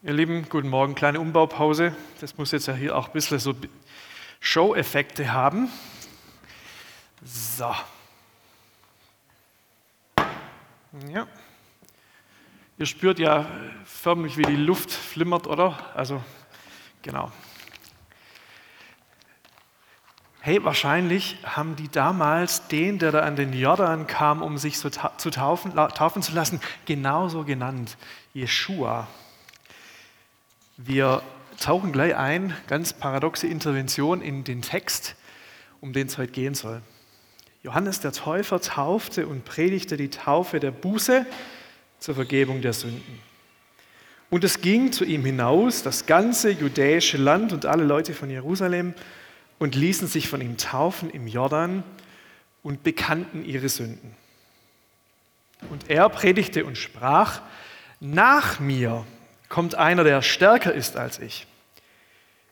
Ihr Lieben, guten Morgen. Kleine Umbaupause. Das muss jetzt ja hier auch ein bisschen so Show-Effekte haben. So. Ja. Ihr spürt ja förmlich, wie die Luft flimmert, oder? Also, genau. Hey, wahrscheinlich haben die damals den, der da an den Jordan kam, um sich so zu taufen, taufen zu lassen, genauso genannt, Jeshua. Wir tauchen gleich ein, ganz paradoxe Intervention in den Text, um den es heute gehen soll. Johannes der Täufer taufte und predigte die Taufe der Buße zur Vergebung der Sünden. Und es ging zu ihm hinaus, das ganze judäische Land und alle Leute von Jerusalem, und ließen sich von ihm taufen im Jordan und bekannten ihre Sünden. Und er predigte und sprach, nach mir kommt einer, der stärker ist als ich.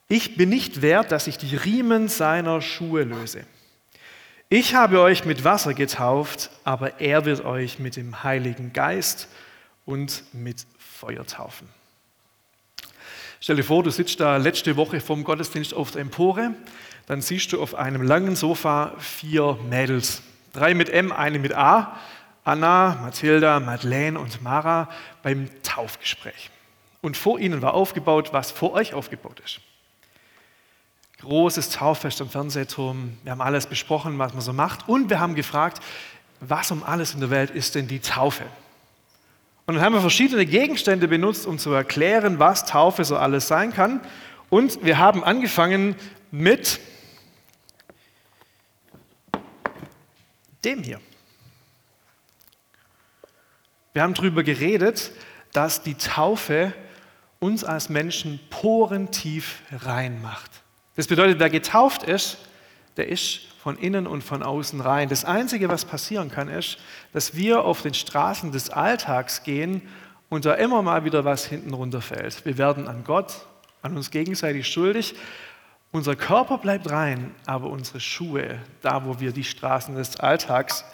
Ich bin nicht wert, dass ich die Riemen seiner Schuhe löse. Ich habe euch mit Wasser getauft, aber er wird euch mit dem Heiligen Geist und mit Feuer taufen. Stell dir vor, du sitzt da letzte Woche vom Gottesdienst auf der Empore, dann siehst du auf einem langen Sofa vier Mädels. Drei mit M, eine mit A. Anna, Mathilda, Madeleine und Mara beim Taufgespräch. Und vor ihnen war aufgebaut, was vor euch aufgebaut ist. Großes Tauffest am Fernsehturm. Wir haben alles besprochen, was man so macht. Und wir haben gefragt, was um alles in der Welt ist denn die Taufe? Und dann haben wir verschiedene Gegenstände benutzt, um zu erklären, was Taufe so alles sein kann. Und wir haben angefangen mit dem hier. Wir haben darüber geredet, dass die Taufe uns als Menschen porentief rein macht. Das bedeutet, wer getauft ist, der ist von innen und von außen rein. Das Einzige, was passieren kann, ist, dass wir auf den Straßen des Alltags gehen und da immer mal wieder was hinten runterfällt. Wir werden an Gott, an uns gegenseitig schuldig. Unser Körper bleibt rein, aber unsere Schuhe, da wo wir die Straßen des Alltags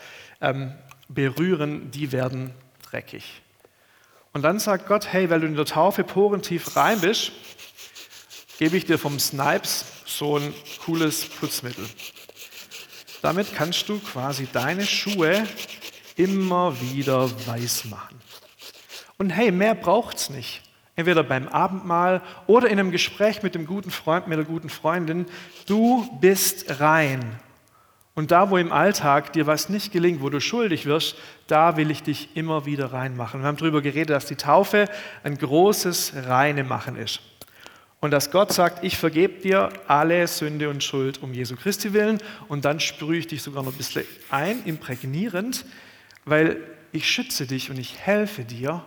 ähm, berühren, die werden dreckig. Und dann sagt Gott, hey, weil du in der Taufe porentief rein bist, gebe ich dir vom Snipes so ein cooles Putzmittel. Damit kannst du quasi deine Schuhe immer wieder weiß machen. Und hey, mehr braucht es nicht. Entweder beim Abendmahl oder in einem Gespräch mit dem guten Freund, mit der guten Freundin. Du bist rein und da, wo im Alltag dir was nicht gelingt, wo du schuldig wirst, da will ich dich immer wieder reinmachen. Wir haben darüber geredet, dass die Taufe ein großes Reinemachen ist. Und dass Gott sagt, ich vergebe dir alle Sünde und Schuld um Jesu Christi willen. Und dann sprühe ich dich sogar noch ein bisschen ein, imprägnierend, weil ich schütze dich und ich helfe dir,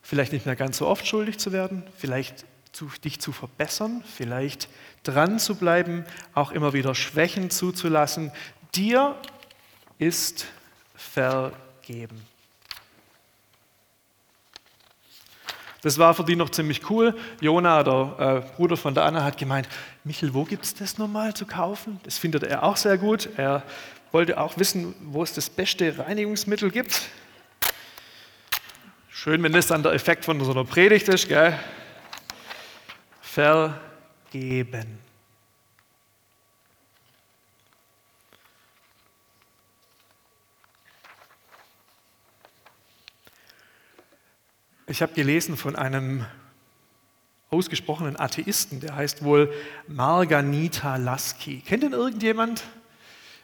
vielleicht nicht mehr ganz so oft schuldig zu werden, vielleicht zu, dich zu verbessern, vielleicht dran zu bleiben, auch immer wieder Schwächen zuzulassen. Dir ist vergeben. Das war für die noch ziemlich cool. Jona, der äh, Bruder von der Anna, hat gemeint, Michel, wo gibt es das nochmal zu kaufen? Das findet er auch sehr gut. Er wollte auch wissen, wo es das beste Reinigungsmittel gibt. Schön, wenn das dann der Effekt von so einer Predigt ist. Gell? Vergeben. Ich habe gelesen von einem ausgesprochenen Atheisten, der heißt wohl Marganita Lasky. Kennt ihn irgendjemand?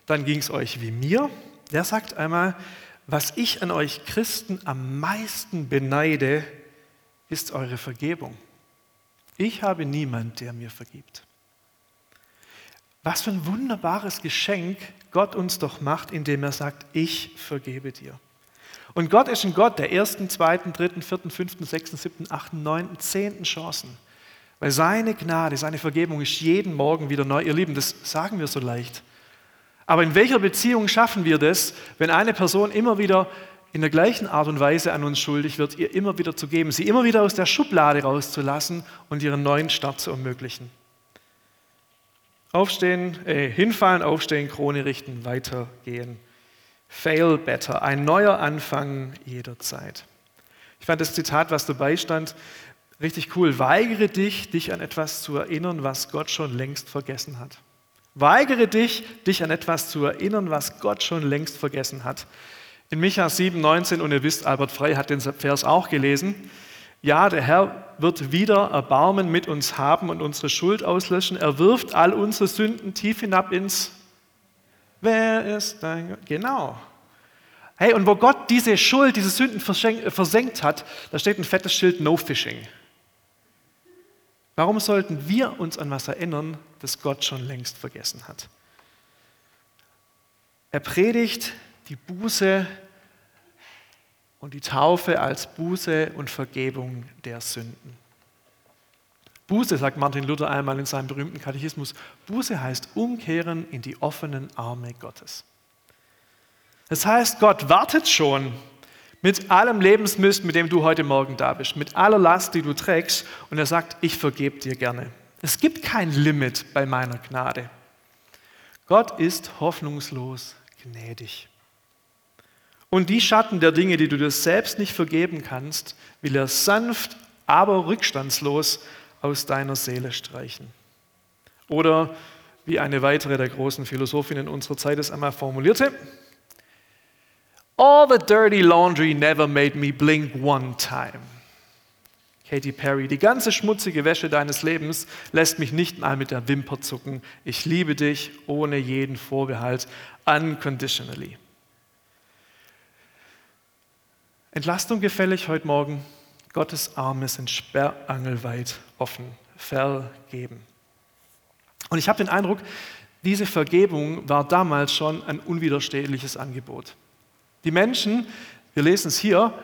Dann ging es euch wie mir. Der sagt einmal, was ich an euch Christen am meisten beneide, ist eure Vergebung. Ich habe niemand, der mir vergibt. Was für ein wunderbares Geschenk Gott uns doch macht, indem er sagt, ich vergebe dir. Und Gott ist ein Gott der ersten, zweiten, dritten, vierten, fünften, sechsten, siebten, achten, neunten, zehnten Chancen. Weil seine Gnade, seine Vergebung ist jeden Morgen wieder neu. Ihr Lieben, das sagen wir so leicht. Aber in welcher Beziehung schaffen wir das, wenn eine Person immer wieder in der gleichen Art und Weise an uns schuldig wird, ihr immer wieder zu geben, sie immer wieder aus der Schublade rauszulassen und ihren neuen Start zu ermöglichen. Aufstehen, äh, hinfallen, aufstehen, Krone richten, weitergehen. Fail better, ein neuer Anfang jederzeit. Ich fand das Zitat, was dabei stand, Richtig cool. Weigere dich, dich an etwas zu erinnern, was Gott schon längst vergessen hat. Weigere dich, dich an etwas zu erinnern, was Gott schon längst vergessen hat. In Micha 7, 19, und ihr wisst, Albert Frey hat den Vers auch gelesen. Ja, der Herr wird wieder Erbarmen mit uns haben und unsere Schuld auslöschen. Er wirft all unsere Sünden tief hinab ins Wer ist dein? Genau. Hey, und wo Gott diese Schuld, diese Sünden versenkt hat, da steht ein fettes Schild No Fishing. Warum sollten wir uns an was erinnern, das Gott schon längst vergessen hat? Er predigt die Buße und die Taufe als Buße und Vergebung der Sünden. Buße, sagt Martin Luther einmal in seinem berühmten Katechismus, Buße heißt umkehren in die offenen Arme Gottes. Das heißt, Gott wartet schon mit allem Lebensmist, mit dem du heute Morgen da bist, mit aller Last, die du trägst, und er sagt, ich vergebe dir gerne. Es gibt kein Limit bei meiner Gnade. Gott ist hoffnungslos gnädig. Und die Schatten der Dinge, die du dir selbst nicht vergeben kannst, will er sanft, aber rückstandslos aus deiner Seele streichen. Oder wie eine weitere der großen Philosophinnen unserer Zeit es einmal formulierte, All the dirty laundry never made me blink one time. Katy Perry, die ganze schmutzige Wäsche deines Lebens lässt mich nicht mal mit der Wimper zucken. Ich liebe dich ohne jeden Vorbehalt, unconditionally. Entlastung gefällig heute Morgen. Gottes Arme sind sperrangelweit offen. Vergeben. Und ich habe den Eindruck, diese Vergebung war damals schon ein unwiderstehliches Angebot. Die Menschen, wir lesen es hier,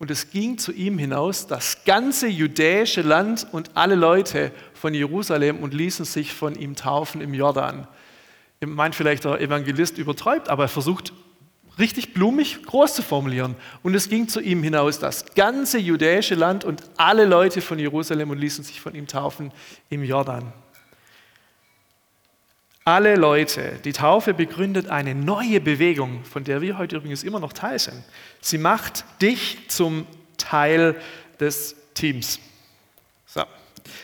und es ging zu ihm hinaus das ganze judäische Land und alle Leute von Jerusalem und ließen sich von ihm taufen im Jordan. Meint vielleicht, der Evangelist übertreibt, aber er versucht richtig blumig groß zu formulieren. Und es ging zu ihm hinaus das ganze judäische Land und alle Leute von Jerusalem und ließen sich von ihm taufen im Jordan alle Leute. Die Taufe begründet eine neue Bewegung, von der wir heute übrigens immer noch Teil sind. Sie macht dich zum Teil des Teams. So.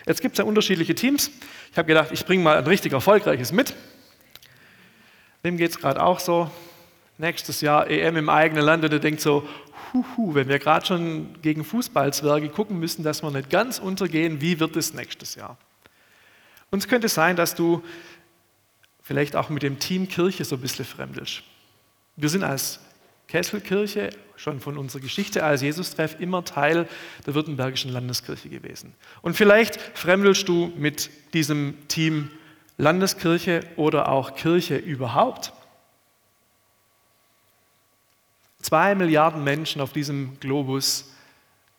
Jetzt gibt es ja unterschiedliche Teams. Ich habe gedacht, ich bringe mal ein richtig erfolgreiches mit. Dem geht es gerade auch so. Nächstes Jahr EM im eigenen Land und er denkt so, huhu, wenn wir gerade schon gegen Fußballzwerge gucken müssen, dass wir nicht ganz untergehen, wie wird es nächstes Jahr? Und es könnte sein, dass du vielleicht auch mit dem Team Kirche so ein bisschen fremdelst. Wir sind als Kesselkirche schon von unserer Geschichte als Jesus-Treff immer Teil der Württembergischen Landeskirche gewesen. Und vielleicht fremdelst du mit diesem Team Landeskirche oder auch Kirche überhaupt. Zwei Milliarden Menschen auf diesem Globus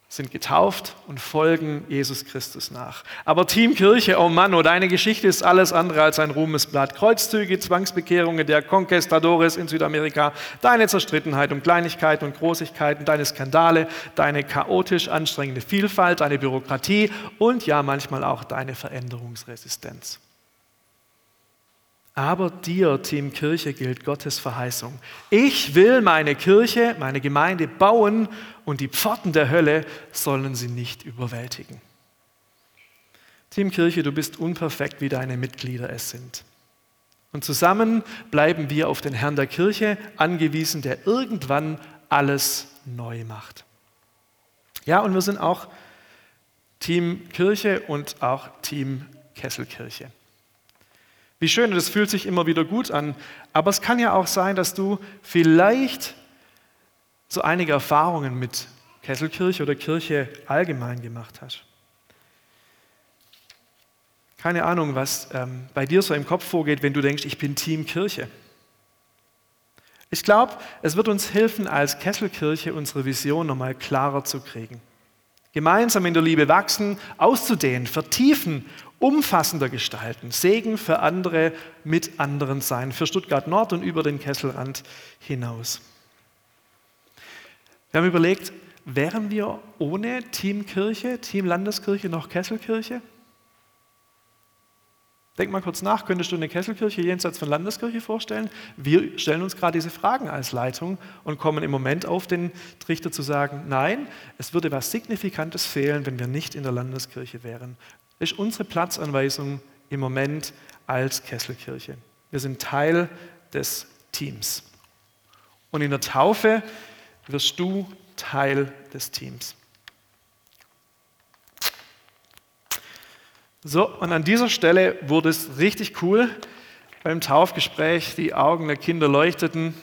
sind getauft und folgen Jesus Christus nach. Aber Team Kirche, oh Mann, oh, deine Geschichte ist alles andere als ein Ruhmesblatt. Kreuzzüge, Zwangsbekehrungen der Conquistadores in Südamerika, deine Zerstrittenheit um Kleinigkeiten und Großigkeiten, deine Skandale, deine chaotisch anstrengende Vielfalt, deine Bürokratie und ja manchmal auch deine Veränderungsresistenz. Aber dir, Team Kirche, gilt Gottes Verheißung. Ich will meine Kirche, meine Gemeinde bauen und die Pforten der Hölle sollen sie nicht überwältigen. Team Kirche, du bist unperfekt, wie deine Mitglieder es sind. Und zusammen bleiben wir auf den Herrn der Kirche angewiesen, der irgendwann alles neu macht. Ja, und wir sind auch Team Kirche und auch Team Kesselkirche. Wie schön, es fühlt sich immer wieder gut an. Aber es kann ja auch sein, dass du vielleicht so einige Erfahrungen mit Kesselkirche oder Kirche allgemein gemacht hast. Keine Ahnung, was ähm, bei dir so im Kopf vorgeht, wenn du denkst, ich bin Team Kirche. Ich glaube, es wird uns helfen, als Kesselkirche unsere Vision nochmal klarer zu kriegen. Gemeinsam in der Liebe wachsen, auszudehnen, vertiefen umfassender gestalten, Segen für andere, mit anderen sein, für Stuttgart Nord und über den Kesselrand hinaus. Wir haben überlegt, wären wir ohne Team Kirche, Team Landeskirche noch Kesselkirche? Denk mal kurz nach, könntest du eine Kesselkirche jenseits von Landeskirche vorstellen? Wir stellen uns gerade diese Fragen als Leitung und kommen im Moment auf den Trichter zu sagen, nein, es würde was Signifikantes fehlen, wenn wir nicht in der Landeskirche wären. Das ist unsere Platzanweisung im Moment als Kesselkirche. Wir sind Teil des Teams. Und in der Taufe wirst du Teil des Teams. So, und an dieser Stelle wurde es richtig cool beim Taufgespräch. Die Augen der Kinder leuchteten,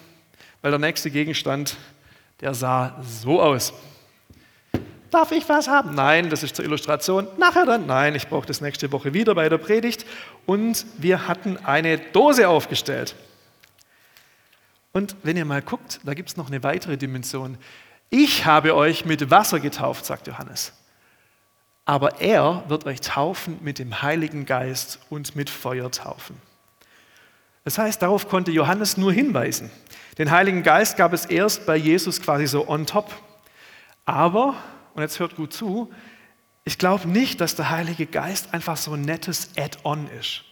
weil der nächste Gegenstand, der sah so aus. Darf ich was haben? Nein, das ist zur Illustration. Nachher dann? Nein, ich brauche das nächste Woche wieder bei der Predigt. Und wir hatten eine Dose aufgestellt. Und wenn ihr mal guckt, da gibt es noch eine weitere Dimension. Ich habe euch mit Wasser getauft, sagt Johannes aber er wird euch taufen mit dem Heiligen Geist und mit Feuer taufen. Das heißt, darauf konnte Johannes nur hinweisen. Den Heiligen Geist gab es erst bei Jesus quasi so on top. Aber, und jetzt hört gut zu, ich glaube nicht, dass der Heilige Geist einfach so ein nettes Add-on ist.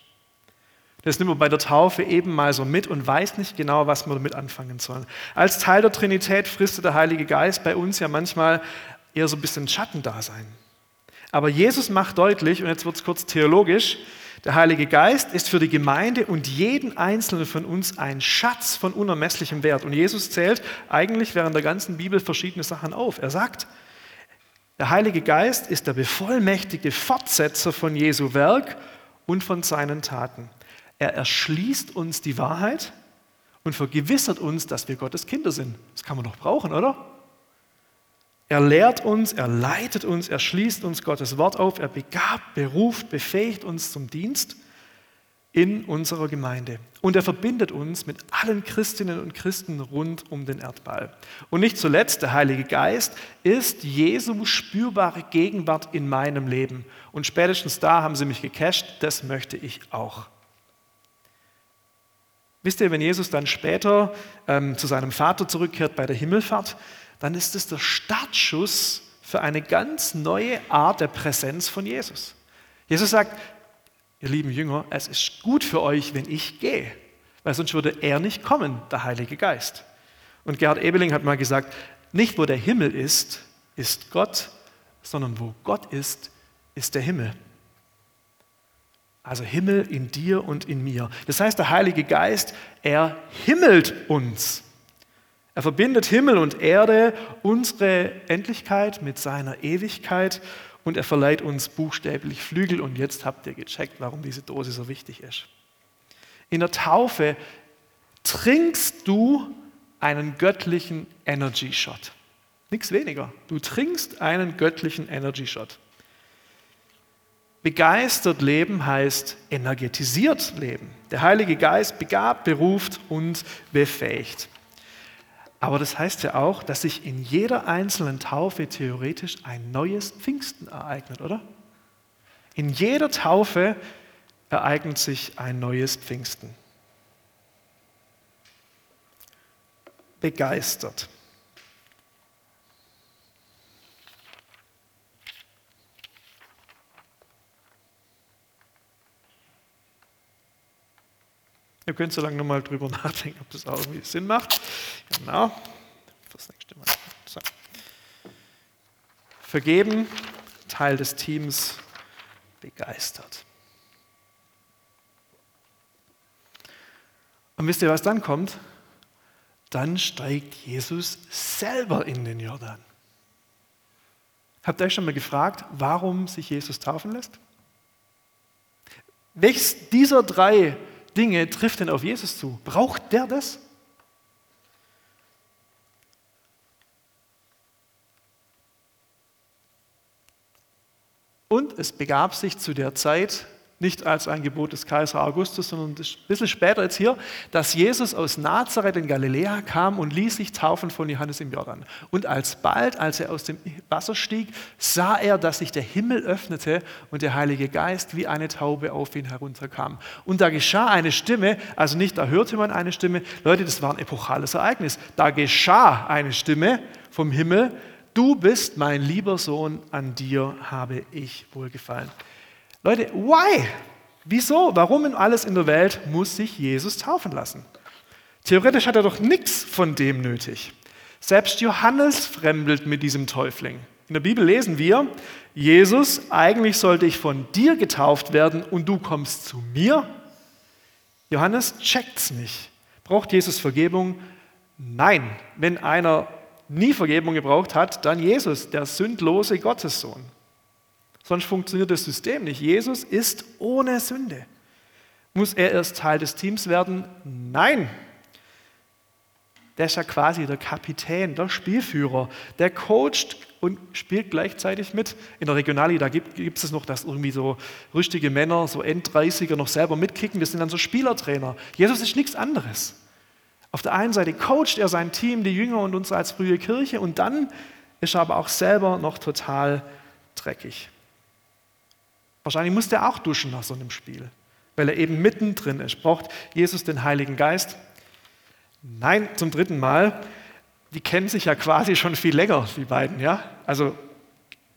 Das nimmt man bei der Taufe eben mal so mit und weiß nicht genau, was man damit anfangen soll. Als Teil der Trinität fristet der Heilige Geist bei uns ja manchmal eher so ein bisschen Schattendasein. Aber Jesus macht deutlich, und jetzt wird es kurz theologisch, der Heilige Geist ist für die Gemeinde und jeden Einzelnen von uns ein Schatz von unermesslichem Wert. Und Jesus zählt eigentlich während der ganzen Bibel verschiedene Sachen auf. Er sagt, der Heilige Geist ist der bevollmächtigte Fortsetzer von Jesu Werk und von seinen Taten. Er erschließt uns die Wahrheit und vergewissert uns, dass wir Gottes Kinder sind. Das kann man doch brauchen, oder? Er lehrt uns, er leitet uns, er schließt uns Gottes Wort auf, er begabt, beruft, befähigt uns zum Dienst in unserer Gemeinde. Und er verbindet uns mit allen Christinnen und Christen rund um den Erdball. Und nicht zuletzt, der Heilige Geist ist Jesu spürbare Gegenwart in meinem Leben. Und spätestens da haben sie mich gecasht, das möchte ich auch. Wisst ihr, wenn Jesus dann später ähm, zu seinem Vater zurückkehrt bei der Himmelfahrt, dann ist es der Startschuss für eine ganz neue Art der Präsenz von Jesus. Jesus sagt, ihr lieben Jünger, es ist gut für euch, wenn ich gehe, weil sonst würde er nicht kommen, der Heilige Geist. Und Gerhard Ebeling hat mal gesagt, nicht wo der Himmel ist, ist Gott, sondern wo Gott ist, ist der Himmel. Also Himmel in dir und in mir. Das heißt, der Heilige Geist, er himmelt uns. Er verbindet Himmel und Erde, unsere Endlichkeit mit seiner Ewigkeit und er verleiht uns buchstäblich Flügel. Und jetzt habt ihr gecheckt, warum diese Dose so wichtig ist. In der Taufe trinkst du einen göttlichen Energy Shot. Nichts weniger. Du trinkst einen göttlichen Energy Shot. Begeistert leben heißt energetisiert leben. Der Heilige Geist begabt, beruft und befähigt. Aber das heißt ja auch, dass sich in jeder einzelnen Taufe theoretisch ein neues Pfingsten ereignet, oder? In jeder Taufe ereignet sich ein neues Pfingsten. Begeistert. Ihr könnt so lange nochmal drüber nachdenken, ob das auch irgendwie Sinn macht. Genau. Das nächste Mal. So. Vergeben, Teil des Teams, begeistert. Und wisst ihr, was dann kommt? Dann steigt Jesus selber in den Jordan. Habt ihr euch schon mal gefragt, warum sich Jesus taufen lässt? Welches dieser drei Dinge trifft denn auf Jesus zu? Braucht der das? Und es begab sich zu der Zeit, nicht als ein Gebot des Kaiser Augustus, sondern ein bisschen später jetzt hier, dass Jesus aus Nazareth in Galiläa kam und ließ sich taufen von Johannes im Jordan. Und alsbald, als er aus dem Wasser stieg, sah er, dass sich der Himmel öffnete und der Heilige Geist wie eine Taube auf ihn herunterkam. Und da geschah eine Stimme, also nicht da hörte man eine Stimme, Leute, das war ein epochales Ereignis. Da geschah eine Stimme vom Himmel, du bist mein lieber Sohn, an dir habe ich wohlgefallen. Leute, why? Wieso? Warum in alles in der Welt muss sich Jesus taufen lassen? Theoretisch hat er doch nichts von dem nötig. Selbst Johannes fremdelt mit diesem Täufling. In der Bibel lesen wir, Jesus, eigentlich sollte ich von dir getauft werden und du kommst zu mir. Johannes checkt's nicht. Braucht Jesus Vergebung? Nein. Wenn einer nie Vergebung gebraucht hat, dann Jesus, der sündlose Gottessohn. Sonst funktioniert das System nicht. Jesus ist ohne Sünde. Muss er erst Teil des Teams werden? Nein der ist ja quasi der Kapitän, der Spielführer, der coacht und spielt gleichzeitig mit. In der Regionalliga gibt, es noch, dass irgendwie so rüstige Männer, so End-30er noch selber mitkicken, das sind dann so Spielertrainer. Jesus ist nichts anderes. Auf der einen Seite coacht er sein Team, die Jünger und uns als frühe Kirche und dann ist er aber auch selber noch total dreckig. Wahrscheinlich muss er auch duschen nach so einem Spiel, weil er eben mittendrin ist. Braucht Jesus den Heiligen Geist? Nein, zum dritten Mal. Die kennen sich ja quasi schon viel länger, die beiden. Ja? Also,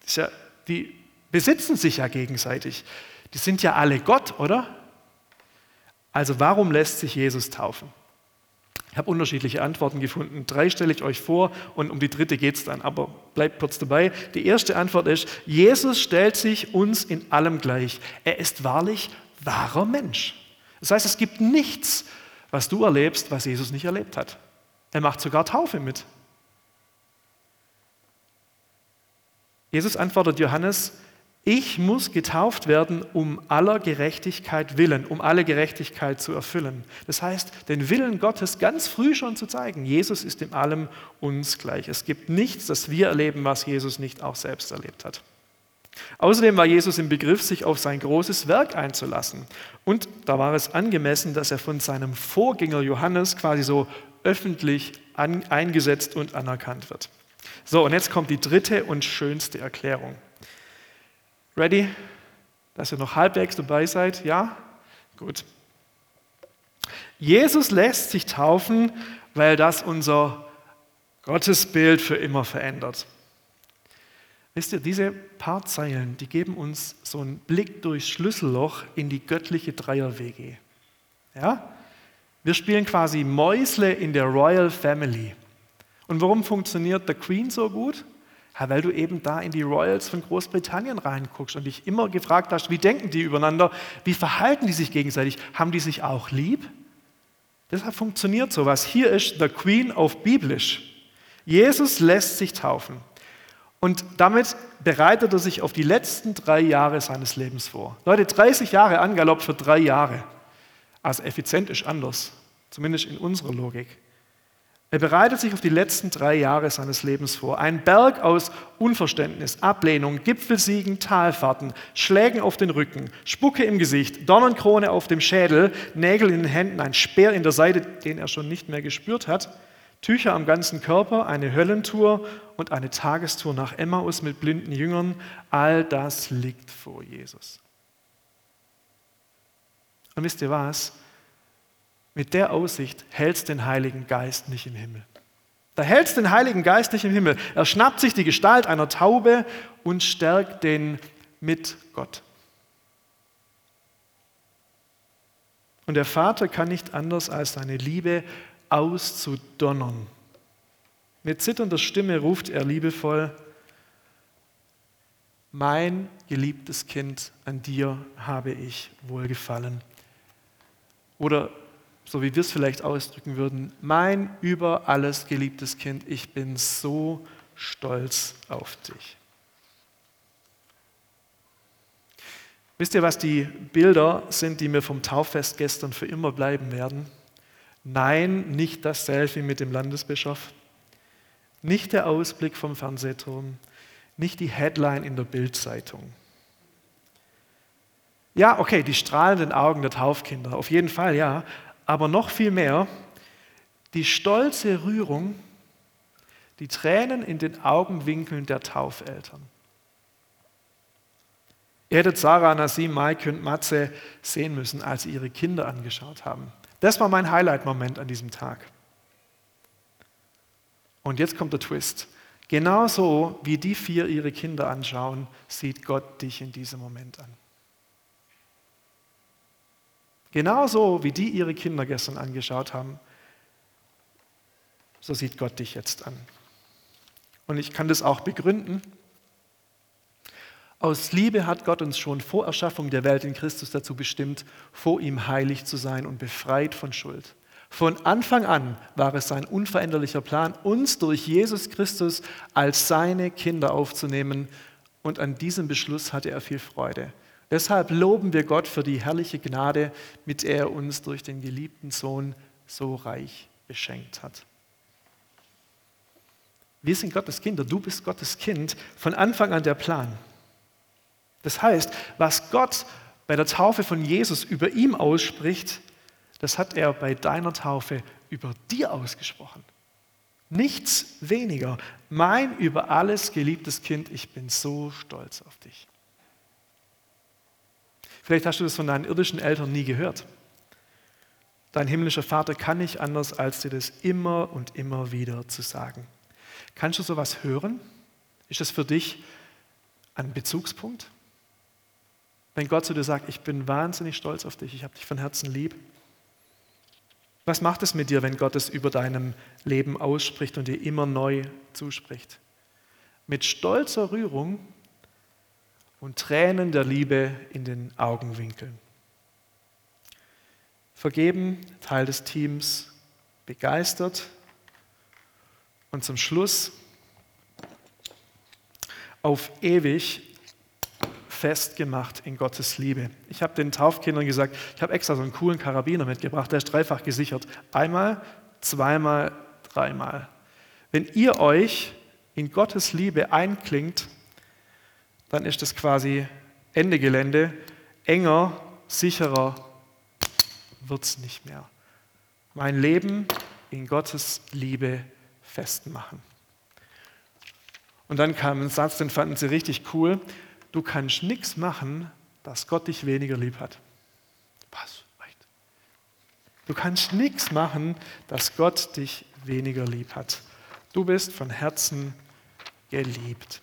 ja, die besitzen sich ja gegenseitig. Die sind ja alle Gott, oder? Also, warum lässt sich Jesus taufen? Ich habe unterschiedliche Antworten gefunden. Drei stelle ich euch vor und um die dritte geht es dann. Aber bleibt kurz dabei. Die erste Antwort ist, Jesus stellt sich uns in allem gleich. Er ist wahrlich wahrer Mensch. Das heißt, es gibt nichts, was du erlebst, was Jesus nicht erlebt hat. Er macht sogar Taufe mit. Jesus antwortet Johannes, ich muss getauft werden, um aller Gerechtigkeit willen, um alle Gerechtigkeit zu erfüllen. Das heißt, den Willen Gottes ganz früh schon zu zeigen. Jesus ist in allem uns gleich. Es gibt nichts, das wir erleben, was Jesus nicht auch selbst erlebt hat. Außerdem war Jesus im Begriff, sich auf sein großes Werk einzulassen. Und da war es angemessen, dass er von seinem Vorgänger Johannes quasi so öffentlich an, eingesetzt und anerkannt wird. So, und jetzt kommt die dritte und schönste Erklärung. Ready? Dass ihr noch halbwegs dabei seid? Ja? Gut. Jesus lässt sich taufen, weil das unser Gottesbild für immer verändert. Wisst ihr, diese paar Zeilen, die geben uns so einen Blick durchs Schlüsselloch in die göttliche Dreier-WG. Ja? Wir spielen quasi Mäusle in der Royal Family. Und warum funktioniert der Queen so gut? Ja, weil du eben da in die Royals von Großbritannien reinguckst und dich immer gefragt hast, wie denken die übereinander, wie verhalten die sich gegenseitig, haben die sich auch lieb? Deshalb funktioniert sowas. Hier ist der Queen auf biblisch. Jesus lässt sich taufen. Und damit bereitet er sich auf die letzten drei Jahre seines Lebens vor. Leute, 30 Jahre Angalopp für drei Jahre. Also effizient ist anders, zumindest in unserer Logik. Er bereitet sich auf die letzten drei Jahre seines Lebens vor. Ein Berg aus Unverständnis, Ablehnung, Gipfelsiegen, Talfahrten, Schlägen auf den Rücken, Spucke im Gesicht, Dornenkrone auf dem Schädel, Nägel in den Händen, ein Speer in der Seite, den er schon nicht mehr gespürt hat. Tücher am ganzen Körper, eine Höllentour und eine Tagestour nach Emmaus mit blinden Jüngern, all das liegt vor Jesus. Und wisst ihr was? Mit der Aussicht hältst den Heiligen Geist nicht im Himmel. Da hältst den Heiligen Geist nicht im Himmel. Er schnappt sich die Gestalt einer Taube und stärkt den mit Gott. Und der Vater kann nicht anders als seine Liebe auszudonnern. Mit zitternder Stimme ruft er liebevoll, mein geliebtes Kind, an dir habe ich wohlgefallen. Oder so wie wir es vielleicht ausdrücken würden, mein über alles geliebtes Kind, ich bin so stolz auf dich. Wisst ihr, was die Bilder sind, die mir vom Tauffest gestern für immer bleiben werden? Nein, nicht das Selfie mit dem Landesbischof, nicht der Ausblick vom Fernsehturm, nicht die Headline in der Bildzeitung. Ja, okay, die strahlenden Augen der Taufkinder, auf jeden Fall ja, aber noch viel mehr die stolze Rührung, die Tränen in den Augenwinkeln der Taufeltern. Ihr hättet Sarah, Nasim, Maike und Matze sehen müssen, als sie ihre Kinder angeschaut haben. Das war mein Highlight-Moment an diesem Tag. Und jetzt kommt der Twist. Genauso wie die vier ihre Kinder anschauen, sieht Gott dich in diesem Moment an. Genauso wie die ihre Kinder gestern angeschaut haben, so sieht Gott dich jetzt an. Und ich kann das auch begründen. Aus Liebe hat Gott uns schon vor Erschaffung der Welt in Christus dazu bestimmt, vor ihm heilig zu sein und befreit von Schuld. Von Anfang an war es sein unveränderlicher Plan, uns durch Jesus Christus als seine Kinder aufzunehmen. Und an diesem Beschluss hatte er viel Freude. Deshalb loben wir Gott für die herrliche Gnade, mit der er uns durch den geliebten Sohn so reich beschenkt hat. Wir sind Gottes Kinder, du bist Gottes Kind, von Anfang an der Plan. Das heißt, was Gott bei der Taufe von Jesus über ihm ausspricht, das hat er bei deiner Taufe über dir ausgesprochen. Nichts weniger. Mein über alles geliebtes Kind, ich bin so stolz auf dich. Vielleicht hast du das von deinen irdischen Eltern nie gehört. Dein himmlischer Vater kann nicht anders, als dir das immer und immer wieder zu sagen. Kannst du sowas hören? Ist das für dich ein Bezugspunkt? Wenn Gott zu dir sagt, ich bin wahnsinnig stolz auf dich, ich habe dich von Herzen lieb. Was macht es mit dir, wenn Gott es über deinem Leben ausspricht und dir immer neu zuspricht? Mit stolzer Rührung und Tränen der Liebe in den Augenwinkeln. Vergeben, Teil des Teams, begeistert und zum Schluss auf ewig festgemacht in Gottes Liebe. Ich habe den Taufkindern gesagt, ich habe extra so einen coolen Karabiner mitgebracht, der ist dreifach gesichert. Einmal, zweimal, dreimal. Wenn ihr euch in Gottes Liebe einklingt, dann ist das quasi Ende Gelände. Enger, sicherer wird es nicht mehr. Mein Leben in Gottes Liebe festmachen. Und dann kam ein Satz, den fanden sie richtig cool. Du kannst nichts machen, dass Gott dich weniger lieb hat. Was? Du kannst nichts machen, dass Gott dich weniger lieb hat. Du bist von Herzen geliebt.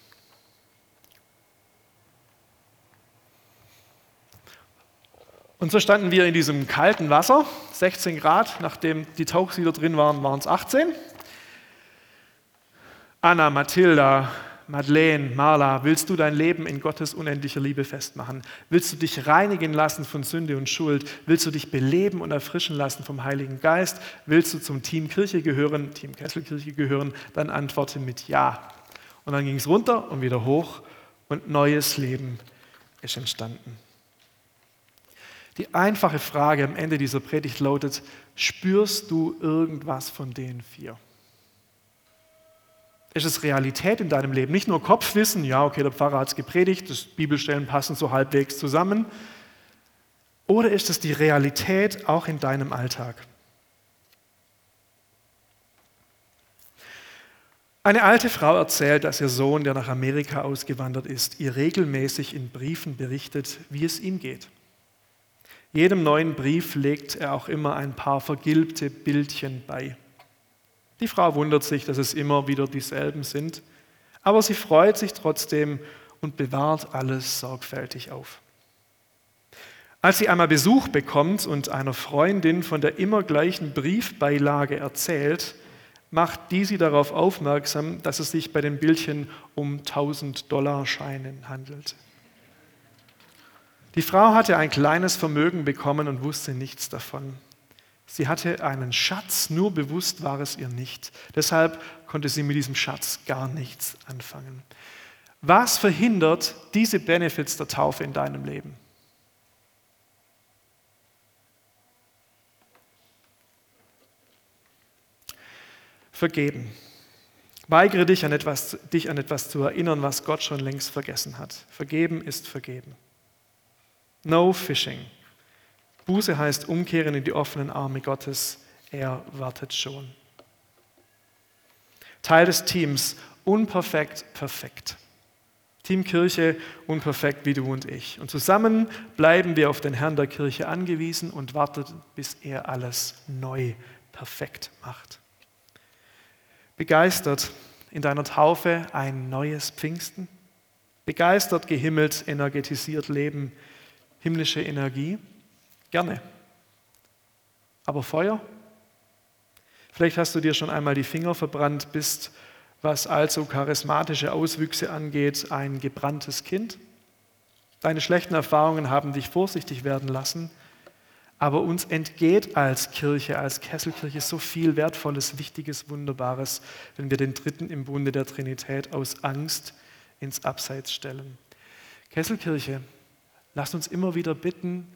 Und so standen wir in diesem kalten Wasser, 16 Grad, nachdem die Tauchsieder drin waren, waren es 18. Anna, Mathilda, Madeleine, Marla, willst du dein Leben in Gottes unendlicher Liebe festmachen? Willst du dich reinigen lassen von Sünde und Schuld? Willst du dich beleben und erfrischen lassen vom Heiligen Geist? Willst du zum Team Kirche gehören, Team Kesselkirche gehören? Dann antworte mit Ja. Und dann ging es runter und wieder hoch und neues Leben ist entstanden. Die einfache Frage am Ende dieser Predigt lautet, spürst du irgendwas von den vier? Ist es Realität in deinem Leben? Nicht nur Kopfwissen, ja, okay, der Pfarrer hat es gepredigt, das Bibelstellen passen so halbwegs zusammen. Oder ist es die Realität auch in deinem Alltag? Eine alte Frau erzählt, dass ihr Sohn, der nach Amerika ausgewandert ist, ihr regelmäßig in Briefen berichtet, wie es ihm geht. Jedem neuen Brief legt er auch immer ein paar vergilbte Bildchen bei. Die Frau wundert sich, dass es immer wieder dieselben sind, aber sie freut sich trotzdem und bewahrt alles sorgfältig auf. Als sie einmal Besuch bekommt und einer Freundin von der immer gleichen Briefbeilage erzählt, macht die sie darauf aufmerksam, dass es sich bei den Bildchen um 1000 Dollar Scheinen handelt. Die Frau hatte ein kleines Vermögen bekommen und wusste nichts davon. Sie hatte einen Schatz, nur bewusst war es ihr nicht. Deshalb konnte sie mit diesem Schatz gar nichts anfangen. Was verhindert diese Benefits der Taufe in deinem Leben? Vergeben. Weigere dich an, etwas, dich an etwas zu erinnern, was Gott schon längst vergessen hat. Vergeben ist vergeben. No fishing. Buße heißt umkehren in die offenen Arme Gottes. Er wartet schon. Teil des Teams, unperfekt, perfekt. Team Kirche, unperfekt wie du und ich. Und zusammen bleiben wir auf den Herrn der Kirche angewiesen und warten, bis er alles neu perfekt macht. Begeistert in deiner Taufe ein neues Pfingsten? Begeistert, gehimmelt, energetisiert leben himmlische Energie? Gerne. Aber Feuer? Vielleicht hast du dir schon einmal die Finger verbrannt, bist, was also charismatische Auswüchse angeht, ein gebranntes Kind. Deine schlechten Erfahrungen haben dich vorsichtig werden lassen, aber uns entgeht als Kirche, als Kesselkirche so viel Wertvolles, Wichtiges, Wunderbares, wenn wir den Dritten im Bunde der Trinität aus Angst ins Abseits stellen. Kesselkirche, lasst uns immer wieder bitten,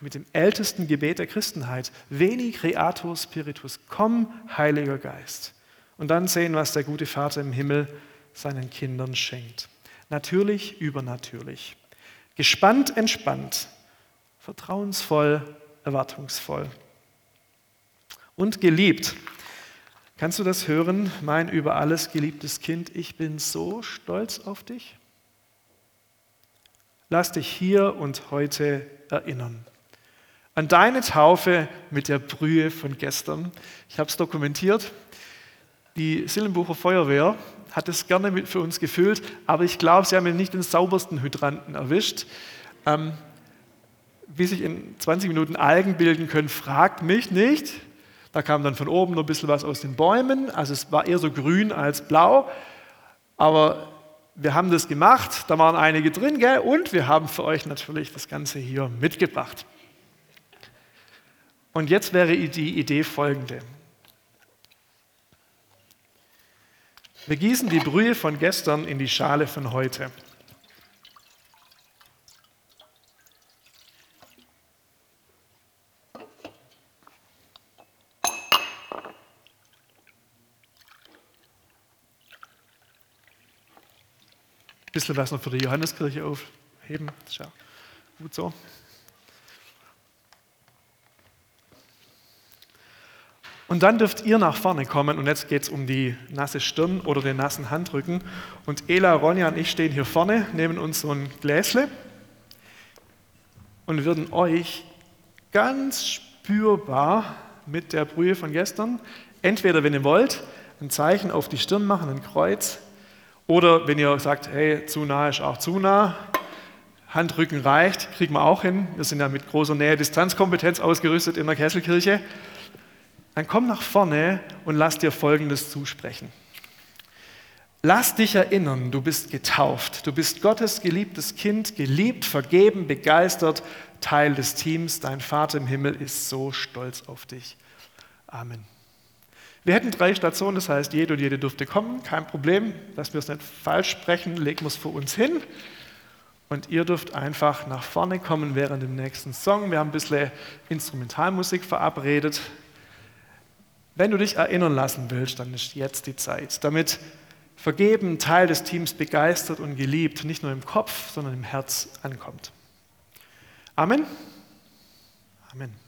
mit dem ältesten Gebet der Christenheit, Veni Creator Spiritus, komm, Heiliger Geist. Und dann sehen, was der gute Vater im Himmel seinen Kindern schenkt. Natürlich, übernatürlich. Gespannt, entspannt, vertrauensvoll, erwartungsvoll. Und geliebt. Kannst du das hören, mein über alles geliebtes Kind? Ich bin so stolz auf dich. Lass dich hier und heute erinnern. An deine Taufe mit der Brühe von gestern. Ich habe es dokumentiert. Die Sillenbucher Feuerwehr hat es gerne für uns gefüllt, aber ich glaube, sie haben nicht den saubersten Hydranten erwischt. Ähm, wie sich in 20 Minuten Algen bilden können, fragt mich nicht. Da kam dann von oben noch ein bisschen was aus den Bäumen. Also es war eher so grün als blau. Aber wir haben das gemacht, da waren einige drin, gell? und wir haben für euch natürlich das Ganze hier mitgebracht. Und jetzt wäre die Idee folgende. Wir gießen die Brühe von gestern in die Schale von heute. Bisschen was noch für die Johanneskirche aufheben. Das ist ja gut so. Und dann dürft ihr nach vorne kommen und jetzt geht es um die nasse Stirn oder den nassen Handrücken. Und Ela, Ronja und ich stehen hier vorne, nehmen uns so ein Gläsle und würden euch ganz spürbar mit der Brühe von gestern, entweder wenn ihr wollt, ein Zeichen auf die Stirn machen, ein Kreuz, oder wenn ihr sagt, hey, zu nah ist auch zu nah, Handrücken reicht, kriegen wir auch hin. Wir sind ja mit großer Nähe-Distanzkompetenz ausgerüstet in der Kesselkirche. Dann komm nach vorne und lass dir Folgendes zusprechen. Lass dich erinnern, du bist getauft, du bist Gottes geliebtes Kind, geliebt, vergeben, begeistert, Teil des Teams. Dein Vater im Himmel ist so stolz auf dich. Amen. Wir hätten drei Stationen, das heißt, jede und jede dürfte kommen, kein Problem, dass wir es nicht falsch sprechen, legen wir es vor uns hin. Und ihr dürft einfach nach vorne kommen während dem nächsten Song. Wir haben ein bisschen Instrumentalmusik verabredet. Wenn du dich erinnern lassen willst, dann ist jetzt die Zeit, damit vergeben, Teil des Teams begeistert und geliebt, nicht nur im Kopf, sondern im Herz ankommt. Amen. Amen.